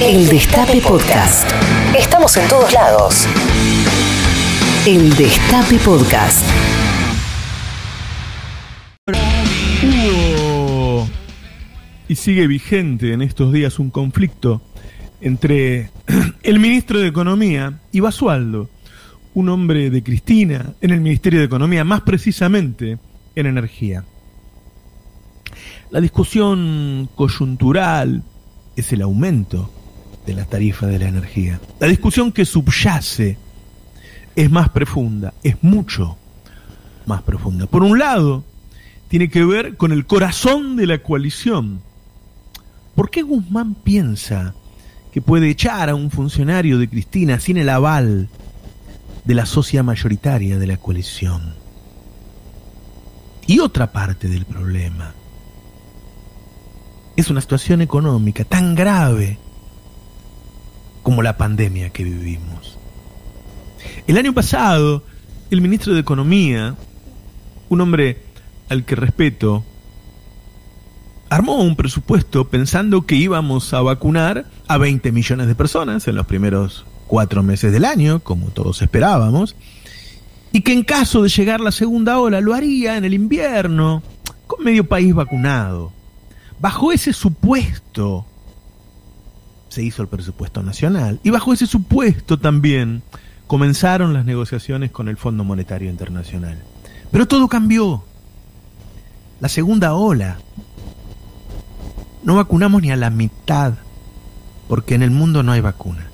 El Destape Podcast. Estamos en todos lados. El Destape Podcast. Hubo y sigue vigente en estos días un conflicto entre el ministro de Economía y Basualdo, un hombre de Cristina en el Ministerio de Economía, más precisamente en energía. La discusión coyuntural es el aumento de la tarifa de la energía. La discusión que subyace es más profunda, es mucho más profunda. Por un lado, tiene que ver con el corazón de la coalición. ¿Por qué Guzmán piensa que puede echar a un funcionario de Cristina sin el aval de la sociedad mayoritaria de la coalición? Y otra parte del problema es una situación económica tan grave como la pandemia que vivimos. El año pasado, el ministro de Economía, un hombre al que respeto, armó un presupuesto pensando que íbamos a vacunar a 20 millones de personas en los primeros cuatro meses del año, como todos esperábamos, y que en caso de llegar la segunda ola lo haría en el invierno, con medio país vacunado. Bajo ese supuesto se hizo el presupuesto nacional y bajo ese supuesto también comenzaron las negociaciones con el Fondo Monetario Internacional. Pero todo cambió. La segunda ola. No vacunamos ni a la mitad porque en el mundo no hay vacunas.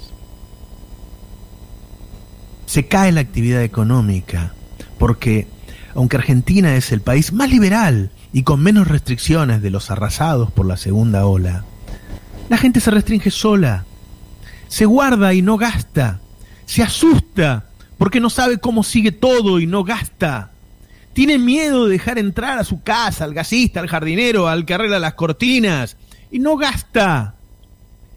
Se cae la actividad económica porque aunque Argentina es el país más liberal y con menos restricciones de los arrasados por la segunda ola, la gente se restringe sola, se guarda y no gasta, se asusta porque no sabe cómo sigue todo y no gasta. Tiene miedo de dejar entrar a su casa al gasista, al jardinero, al que arregla las cortinas y no gasta.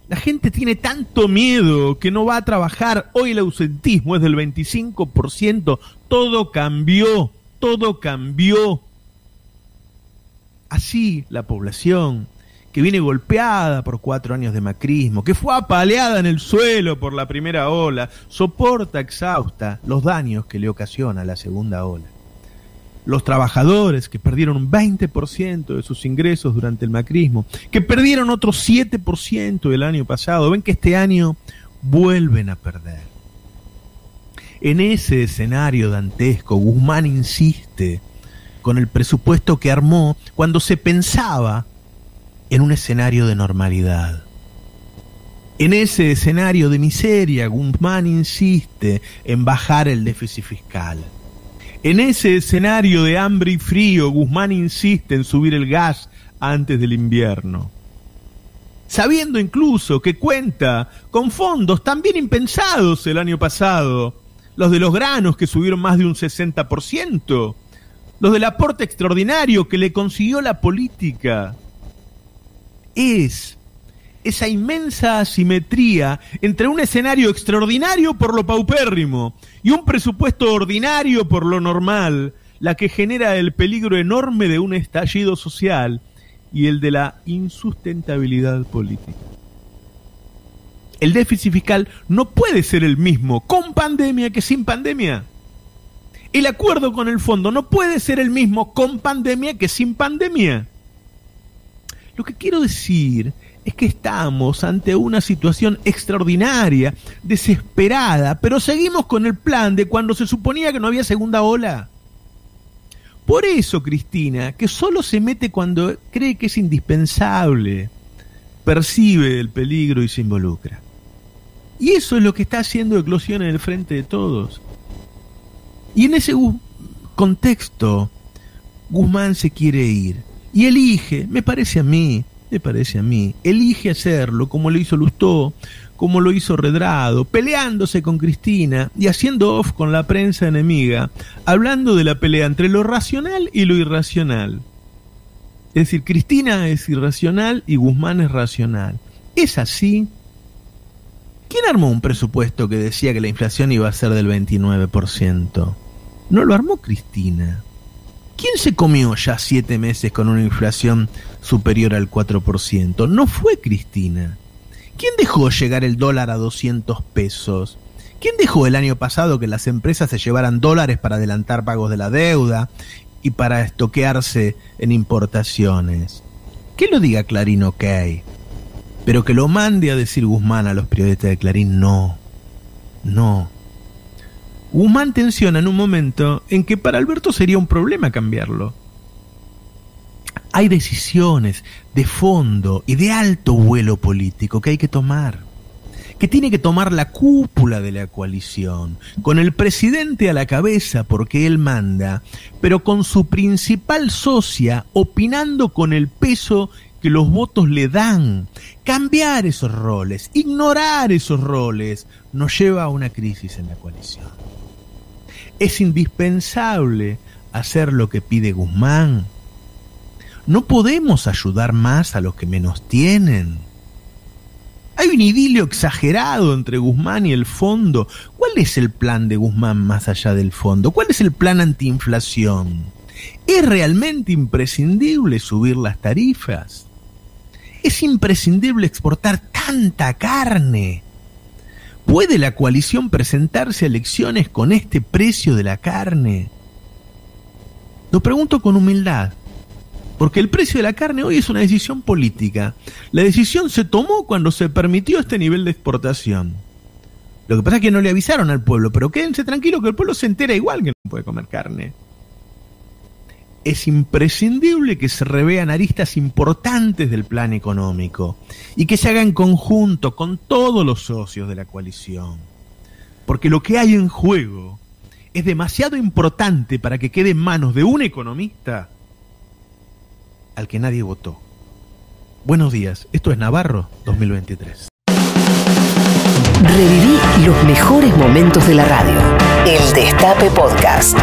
La gente tiene tanto miedo que no va a trabajar. Hoy el ausentismo es del 25%. Todo cambió, todo cambió así la población, que viene golpeada por cuatro años de macrismo, que fue apaleada en el suelo por la primera ola, soporta exhausta los daños que le ocasiona la segunda ola. Los trabajadores que perdieron un 20% de sus ingresos durante el macrismo, que perdieron otro 7% el año pasado, ven que este año vuelven a perder. En ese escenario dantesco, Guzmán insiste con el presupuesto que armó cuando se pensaba en un escenario de normalidad. En ese escenario de miseria, Guzmán insiste en bajar el déficit fiscal. En ese escenario de hambre y frío, Guzmán insiste en subir el gas antes del invierno. Sabiendo incluso que cuenta con fondos también impensados el año pasado, los de los granos que subieron más de un 60%, los del aporte extraordinario que le consiguió la política. Es esa inmensa asimetría entre un escenario extraordinario por lo paupérrimo y un presupuesto ordinario por lo normal, la que genera el peligro enorme de un estallido social y el de la insustentabilidad política. El déficit fiscal no puede ser el mismo con pandemia que sin pandemia. El acuerdo con el fondo no puede ser el mismo con pandemia que sin pandemia. Lo que quiero decir es que estamos ante una situación extraordinaria, desesperada, pero seguimos con el plan de cuando se suponía que no había segunda ola. Por eso, Cristina, que solo se mete cuando cree que es indispensable, percibe el peligro y se involucra. Y eso es lo que está haciendo eclosión en el frente de todos. Y en ese contexto, Guzmán se quiere ir. Y elige, me parece a mí, me parece a mí, elige hacerlo como lo hizo Lustó, como lo hizo Redrado, peleándose con Cristina y haciendo off con la prensa enemiga, hablando de la pelea entre lo racional y lo irracional. Es decir, Cristina es irracional y Guzmán es racional. ¿Es así? ¿Quién armó un presupuesto que decía que la inflación iba a ser del 29%? No lo armó Cristina. ¿Quién se comió ya siete meses con una inflación superior al 4%? No fue Cristina. ¿Quién dejó llegar el dólar a 200 pesos? ¿Quién dejó el año pasado que las empresas se llevaran dólares para adelantar pagos de la deuda y para estoquearse en importaciones? Que lo diga Clarín, ok. Pero que lo mande a decir Guzmán a los periodistas de Clarín, no. No. Guzmán tensiona en un momento en que para Alberto sería un problema cambiarlo. Hay decisiones de fondo y de alto vuelo político que hay que tomar, que tiene que tomar la cúpula de la coalición, con el presidente a la cabeza porque él manda, pero con su principal socia opinando con el peso que los votos le dan. Cambiar esos roles, ignorar esos roles, nos lleva a una crisis en la coalición. Es indispensable hacer lo que pide Guzmán. No podemos ayudar más a los que menos tienen. Hay un idilio exagerado entre Guzmán y el fondo. ¿Cuál es el plan de Guzmán más allá del fondo? ¿Cuál es el plan antiinflación? ¿Es realmente imprescindible subir las tarifas? ¿Es imprescindible exportar tanta carne? ¿Puede la coalición presentarse a elecciones con este precio de la carne? Lo pregunto con humildad, porque el precio de la carne hoy es una decisión política. La decisión se tomó cuando se permitió este nivel de exportación. Lo que pasa es que no le avisaron al pueblo, pero quédense tranquilos que el pueblo se entera igual que no puede comer carne es imprescindible que se revean aristas importantes del plan económico y que se haga en conjunto con todos los socios de la coalición. Porque lo que hay en juego es demasiado importante para que quede en manos de un economista al que nadie votó. Buenos días, esto es Navarro 2023. Reviví los mejores momentos de la radio. El Destape Podcast.